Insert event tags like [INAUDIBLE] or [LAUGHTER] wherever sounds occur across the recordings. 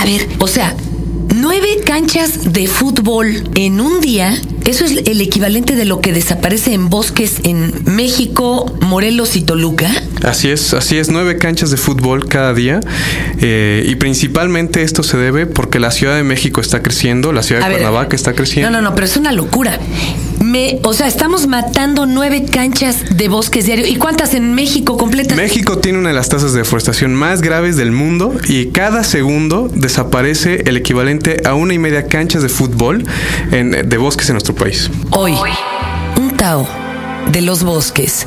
A ver, o sea, nueve canchas de fútbol en un día. Eso es el equivalente de lo que desaparece en bosques en México, Morelos y Toluca. Así es, así es, nueve canchas de fútbol cada día eh, y principalmente esto se debe porque la Ciudad de México está creciendo, la Ciudad de Cuernavaca está creciendo. No, no, no, pero es una locura. Me, o sea, estamos matando nueve canchas de bosques diario. ¿Y cuántas en México completas? México tiene una de las tasas de deforestación más graves del mundo y cada segundo desaparece el equivalente a una y media canchas de fútbol en, de bosques en nuestro país. Hoy, un Tao de los bosques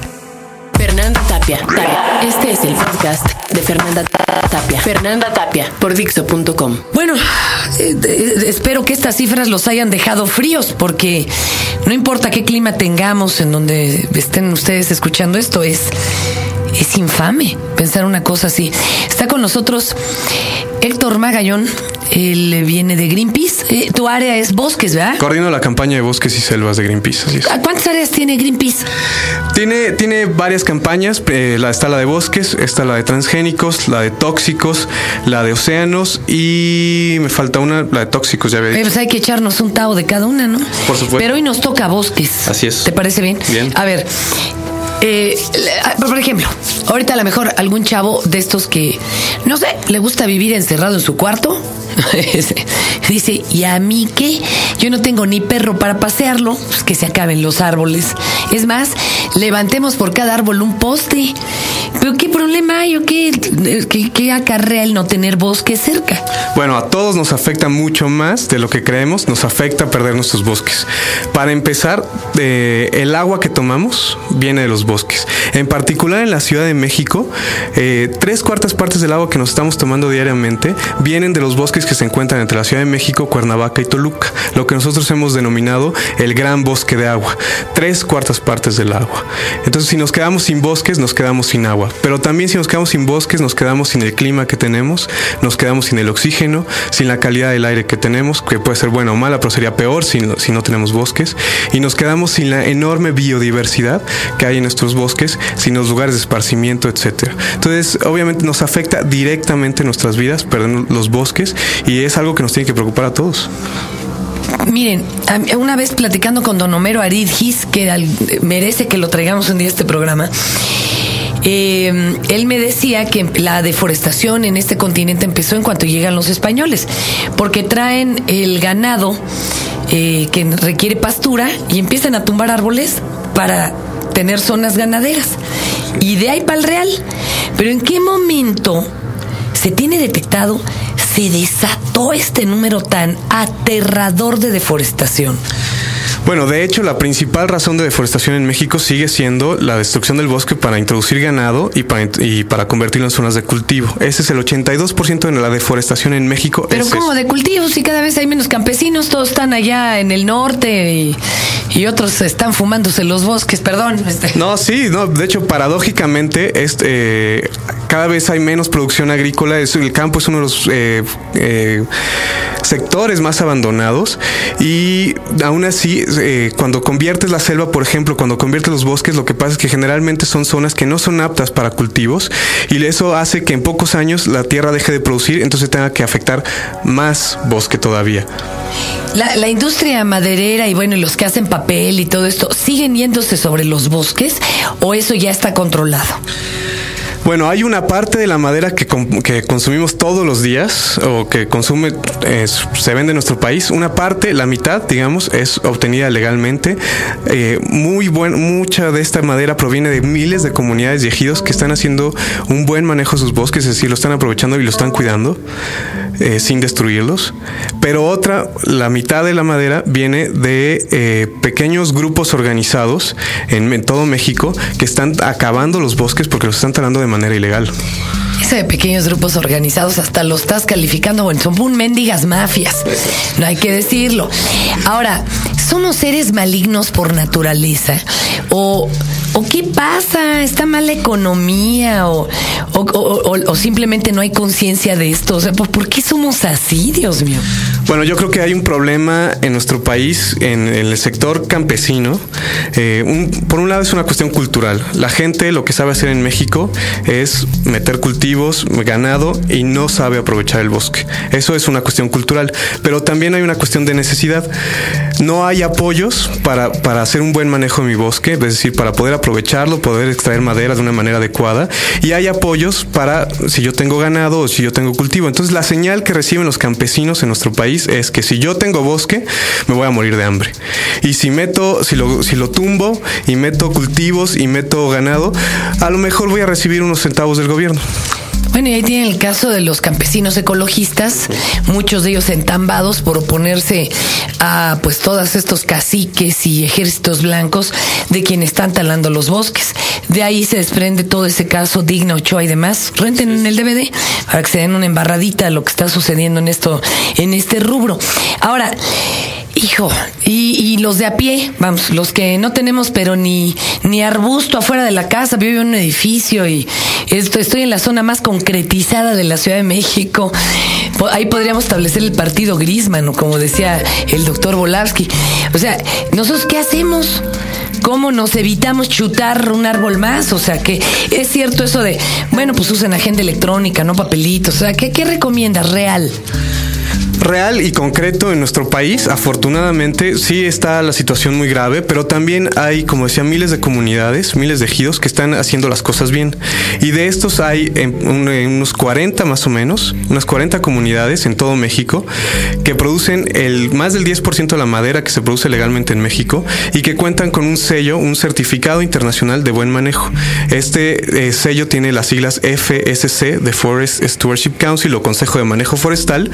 Tapia. Este es el podcast de Fernanda Tapia. Fernanda Tapia por Dixo.com. Bueno, eh, espero que estas cifras los hayan dejado fríos porque no importa qué clima tengamos en donde estén ustedes escuchando esto, es, es infame pensar una cosa así. Está con nosotros Héctor Magallón, él viene de Greenpeace. Eh, tu área es bosques, ¿verdad? Coordino la campaña de bosques y selvas de Greenpeace. Así es. ¿Cuántas áreas tiene Greenpeace? Tiene, tiene varias campañas. Eh, la, está la de bosques, está la de transgénicos, la de tóxicos, la de océanos y me falta una, la de tóxicos, ya ves. Pues hay que echarnos un tao de cada una, ¿no? Por supuesto. Pero hoy nos toca bosques. Así es. ¿Te parece bien? Bien. A ver, eh, por ejemplo, ahorita a lo mejor algún chavo de estos que, no sé, le gusta vivir encerrado en su cuarto. [LAUGHS] Dice, ¿y a mí qué? Yo no tengo ni perro para pasearlo, pues que se acaben los árboles. Es más, levantemos por cada árbol un poste. ¿Pero qué problema hay o qué, qué, acarrea el no tener bosque cerca? Bueno, a todos nos afecta mucho más de lo que creemos, nos afecta perder nuestros bosques. Para empezar, eh, el agua que tomamos viene de los bosques. En particular en la Ciudad de México, eh, tres cuartas partes del agua que nos estamos tomando diariamente vienen de los bosques que se encuentran entre la Ciudad de México, Cuernavaca y Toluca, lo que nosotros hemos denominado el gran bosque de agua. Tres cuartas partes del agua. Entonces, si nos quedamos sin bosques, nos quedamos sin agua. Pero también si nos quedamos sin bosques, nos quedamos sin el clima que tenemos, nos quedamos sin el oxígeno, sin la calidad del aire que tenemos, que puede ser buena o mala, pero sería peor si no, si no tenemos bosques. Y nos quedamos sin la enorme biodiversidad que hay en nuestros bosques, sin los lugares de esparcimiento, etcétera. Entonces, obviamente nos afecta directamente nuestras vidas, perder los bosques, y es algo que nos tiene que preocupar a todos. Miren, una vez platicando con don Homero Aridgis, que merece que lo traigamos un día a este programa, eh, él me decía que la deforestación en este continente empezó en cuanto llegan los españoles, porque traen el ganado eh, que requiere pastura y empiezan a tumbar árboles para tener zonas ganaderas. Y de ahí para el real. Pero ¿en qué momento se tiene detectado, se desató este número tan aterrador de deforestación? Bueno, de hecho, la principal razón de deforestación en México sigue siendo la destrucción del bosque para introducir ganado y para, y para convertirlo en zonas de cultivo. Ese es el 82% de la deforestación en México. Pero ¿cómo de cultivo? Si cada vez hay menos campesinos, todos están allá en el norte y, y otros están fumándose los bosques, perdón. Este. No, sí, no, de hecho, paradójicamente, este, cada vez hay menos producción agrícola. El campo es uno de los eh, eh, sectores más abandonados y aún así eh, cuando conviertes la selva, por ejemplo, cuando conviertes los bosques, lo que pasa es que generalmente son zonas que no son aptas para cultivos y eso hace que en pocos años la tierra deje de producir, entonces tenga que afectar más bosque todavía. La, la industria maderera y bueno, y los que hacen papel y todo esto, ¿siguen yéndose sobre los bosques o eso ya está controlado? Bueno, hay una parte de la madera que, que consumimos todos los días o que consume, se vende en nuestro país. Una parte, la mitad, digamos, es obtenida legalmente. Eh, muy buen, mucha de esta madera proviene de miles de comunidades y ejidos que están haciendo un buen manejo de sus bosques, es decir, lo están aprovechando y lo están cuidando eh, sin destruirlos. Pero otra, la mitad de la madera viene de eh, pequeños grupos organizados en, en todo México que están acabando los bosques porque los están talando de manera ilegal. Eso de pequeños grupos organizados hasta lo estás calificando, bueno, son un mendigas mafias. No hay que decirlo. Ahora, ¿somos seres malignos por naturaleza? ¿O, o qué pasa? ¿Está mala economía? ¿O, o, simplemente no hay conciencia de esto? O sea, ¿por qué somos así, Dios mío? Bueno, yo creo que hay un problema en nuestro país, en, el sector campesino. Eh, por un lado es una cuestión cultural. La gente lo que sabe hacer en México es meter cultivos, ganado y no sabe aprovechar el bosque. Eso es una cuestión cultural. Pero también hay una cuestión de necesidad. No hay apoyos para, para hacer un buen manejo de mi bosque, es decir, para poder aprovecharlo, poder extraer madera de una manera adecuada. Y hay apoyos para si yo tengo ganado o si yo tengo cultivo. Entonces la señal que reciben los campesinos en nuestro país es que si yo tengo bosque, me voy a morir de hambre. Y si meto, si lo, si lo tumbo y meto cultivos y meto ganado, a lo mejor voy a recibir unos centavos del gobierno. Bueno, y ahí tiene el caso de los campesinos ecologistas, muchos de ellos entambados por oponerse a pues todos estos caciques y ejércitos blancos de quienes están talando los bosques. De ahí se desprende todo ese caso Digna Ochoa y demás. Renten en el DVD para que se den una embarradita de lo que está sucediendo en esto, en este rubro. Ahora, Hijo, y, los de a pie, vamos, los que no tenemos pero ni, ni arbusto afuera de la casa, vivo en un edificio y esto, estoy en la zona más concretizada de la Ciudad de México. Ahí podríamos establecer el partido Grisman, como decía el doctor Volavsky. O sea, ¿nosotros qué hacemos? ¿Cómo nos evitamos chutar un árbol más? O sea, que es cierto eso de, bueno, pues usen agenda electrónica, no papelitos. O sea, ¿qué, qué recomiendas real? Real y concreto en nuestro país. Afortunadamente sí está la situación muy grave, pero también hay, como decía, miles de comunidades, miles de ejidos que están haciendo las cosas bien. Y de estos hay unos 40 más o menos, unas 40 comunidades en todo México que producen el más del 10% de la madera que se produce legalmente en México y que cuentan con un sello, un certificado internacional de buen manejo. Este eh, sello tiene las siglas FSC de Forest Stewardship Council o Consejo de Manejo Forestal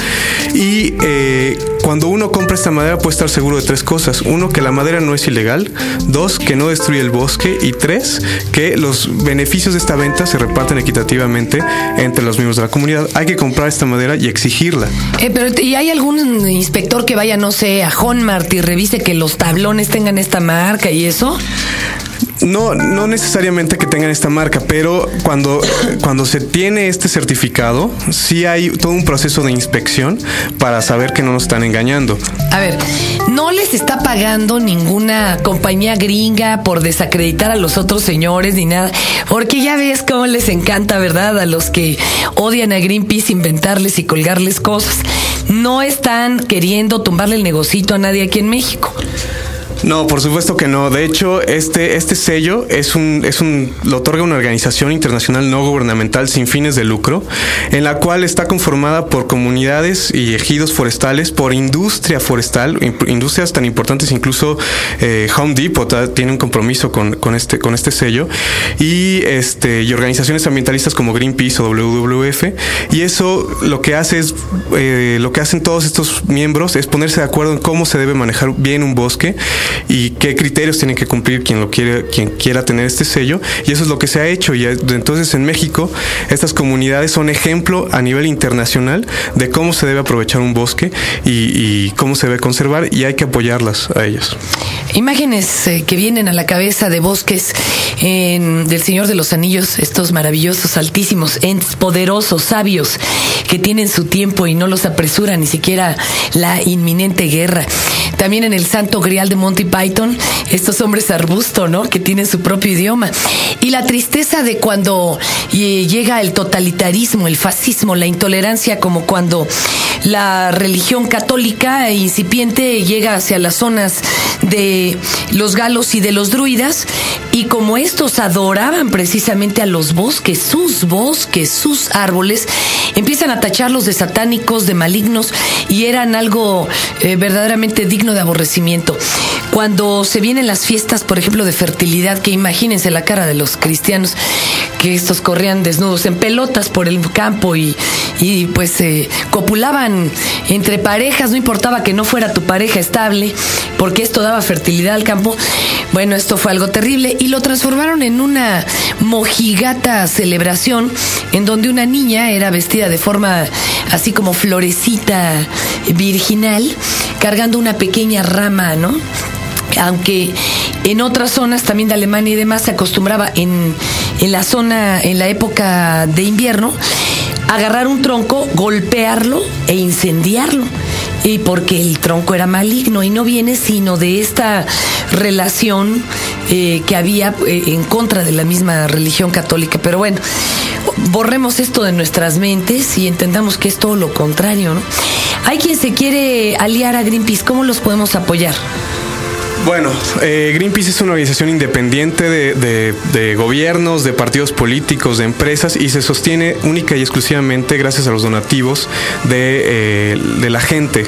y eh, cuando uno compra esta madera puede estar seguro de tres cosas. Uno, que la madera no es ilegal. Dos, que no destruye el bosque. Y tres, que los beneficios de esta venta se reparten equitativamente entre los miembros de la comunidad. Hay que comprar esta madera y exigirla. Eh, pero ¿y hay algún inspector que vaya, no sé, a Honmart y revise que los tablones tengan esta marca y eso? No, no necesariamente que tengan esta marca, pero cuando, cuando se tiene este certificado, sí hay todo un proceso de inspección para saber que no nos están engañando. A ver, no les está pagando ninguna compañía gringa por desacreditar a los otros señores ni nada, porque ya ves cómo les encanta, ¿verdad? A los que odian a Greenpeace inventarles y colgarles cosas. No están queriendo tumbarle el negocito a nadie aquí en México. No, por supuesto que no. De hecho, este, este sello es un, es un, lo otorga una organización internacional no gubernamental sin fines de lucro, en la cual está conformada por comunidades y ejidos forestales, por industria forestal, industrias tan importantes, incluso eh, Home Depot tiene un compromiso con, con, este, con este sello, y, este, y organizaciones ambientalistas como Greenpeace o WWF. Y eso lo que hace es, eh, lo que hacen todos estos miembros es ponerse de acuerdo en cómo se debe manejar bien un bosque y qué criterios tiene que cumplir quien lo quiere, quien quiera tener este sello. Y eso es lo que se ha hecho. Y entonces en México estas comunidades son ejemplo a nivel internacional de cómo se debe aprovechar un bosque y, cómo se debe conservar y hay que apoyarlas a ellas. Imágenes eh, que vienen a la cabeza de bosques del Señor de los Anillos, estos maravillosos, altísimos, poderosos, sabios, que tienen su tiempo y no los apresura ni siquiera la inminente guerra. También en el Santo Grial de Monty Python, estos hombres arbusto, ¿no? Que tienen su propio idioma. Y la tristeza de cuando eh, llega el totalitarismo, el fascismo, la intolerancia, como cuando la religión católica incipiente llega hacia las zonas de los galos y de los druidas, y como estos adoraban precisamente a los bosques, sus bosques, sus árboles, empiezan a tacharlos de satánicos, de malignos, y eran algo eh, verdaderamente digno de aborrecimiento. Cuando se vienen las fiestas, por ejemplo, de fertilidad, que imagínense la cara de los cristianos, que estos corrían desnudos en pelotas por el campo y, y pues eh, copulaban entre parejas, no importaba que no fuera tu pareja estable, porque esto daba fertilidad al campo. Bueno, esto fue algo terrible y lo transformaron en una mojigata celebración en donde una niña era vestida de forma así como florecita virginal, cargando una pequeña rama, ¿no? aunque en otras zonas también de Alemania y demás se acostumbraba en, en la zona, en la época de invierno, agarrar un tronco, golpearlo e incendiarlo. y porque el tronco era maligno y no viene sino de esta relación eh, que había eh, en contra de la misma religión católica. Pero bueno, borremos esto de nuestras mentes y entendamos que es todo lo contrario. ¿no? Hay quien se quiere aliar a Greenpeace, ¿cómo los podemos apoyar? Bueno, eh, Greenpeace es una organización independiente de, de, gobiernos, de partidos políticos, de empresas y se sostiene única y exclusivamente gracias a los donativos de, eh, de la gente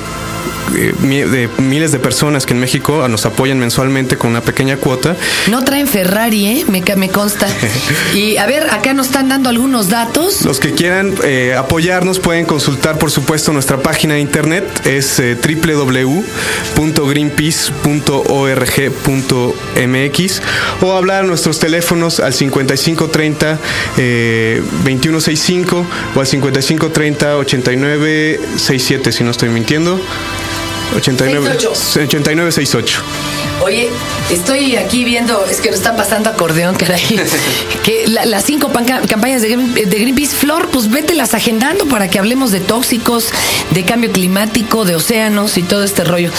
de miles de personas que en México nos apoyan mensualmente con una pequeña cuota. No traen Ferrari, ¿eh? Me, me consta. [LAUGHS] y a ver, acá nos están dando algunos datos. Los que quieran eh, apoyarnos pueden consultar, por supuesto, nuestra página de internet. Es eh, www.greenpeace.org.mx o hablar a nuestros teléfonos al 5530 2165 o al 5530 8967, si no estoy mintiendo. 89, 8968. Oye, estoy aquí viendo, es que nos está pasando acordeón, caray, [LAUGHS] que las cinco campañas de, Greenpeace, Flor, pues vételas agendando para que hablemos de tóxicos, de cambio climático, de océanos y todo este rollo.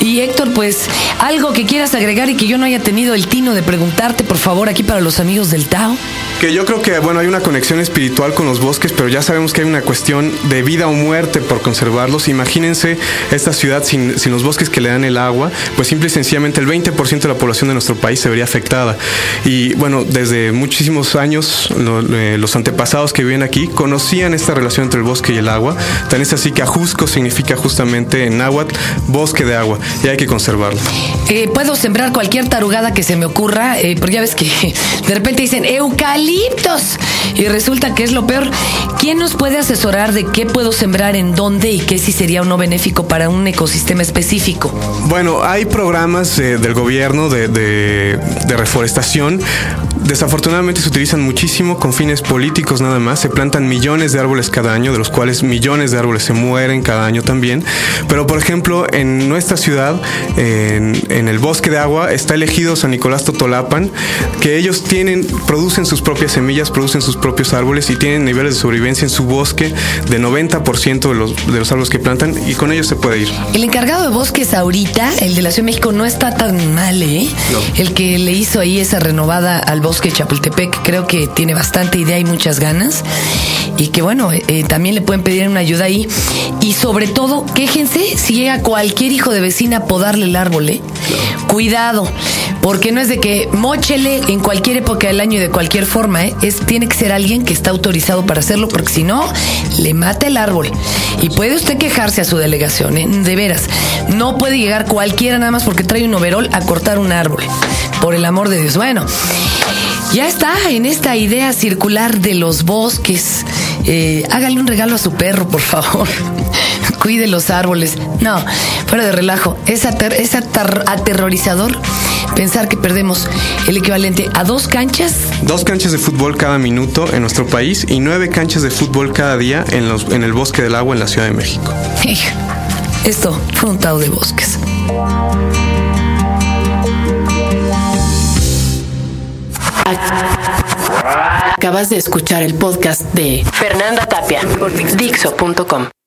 Y Héctor, pues algo que quieras agregar y que yo no haya tenido el tino de preguntarte, por favor, aquí para los amigos del Tao. Que yo creo que, bueno, hay una conexión espiritual con los bosques, pero ya sabemos que hay una cuestión de vida o muerte por conservarlos. Imagínense esta ciudad sin, sin los bosques que le dan el agua, pues simple y sencillamente el 20% de la población de nuestro país se vería afectada. Y bueno, desde muchísimos años, eh, los antepasados que viven aquí conocían esta relación entre el bosque y el agua. Tan es así que Ajusco significa justamente en náhuatl bosque de agua y hay que conservarlo. Eh, Puedo sembrar cualquier tarugada que se me ocurra, eh, porque ya ves que [LAUGHS] de repente dicen eucalipto y resulta que es lo peor. ¿Quién nos puede asesorar de qué puedo sembrar en dónde y qué si sería uno benéfico para un ecosistema específico? Bueno, hay programas del gobierno de, reforestación. Desafortunadamente se utilizan muchísimo con fines políticos nada más. Se plantan millones de árboles cada año, de los cuales millones de árboles se mueren cada año también. Pero por ejemplo, en nuestra ciudad, en, en el bosque de agua, está elegido San Nicolás Totolapan, que ellos tienen, producen sus propios semillas, producen sus propios árboles y tienen niveles de sobrevivencia en su bosque de 90% de los, de los árboles que plantan y con ellos se puede ir. El encargado de bosques ahorita, el de la Ciudad de México, no está tan mal, ¿eh? El que le hizo ahí esa renovada al bosque Chapultepec, creo que tiene bastante idea y muchas ganas. Y que bueno, eh, también le pueden pedir una ayuda ahí. Y sobre todo, quéjense si llega cualquier hijo de vecina a podarle el árbol, ¿eh? Cuidado, porque no es de que mochele en cualquier época del año y de cualquier forma, ¿eh? es, tiene que ser alguien que está autorizado para hacerlo, porque si no, le mata el árbol. Y puede usted quejarse a su delegación, ¿eh? de veras. No puede llegar cualquiera nada más porque trae un overol a cortar un árbol. Por el amor de Dios. Bueno, ya está en esta idea circular de los bosques. Eh, hágale un regalo a su perro, por favor. [LAUGHS] Cuide los árboles. No, fuera de relajo. Es, es aterrorizador pensar que perdemos el equivalente a dos canchas. Dos canchas de fútbol cada minuto en nuestro país y nueve canchas de fútbol cada día en, los, en el bosque del agua en la Ciudad de México. Esto fue un tao de bosques. Acabas de escuchar el podcast de Fernanda Tapia por Dixo.com.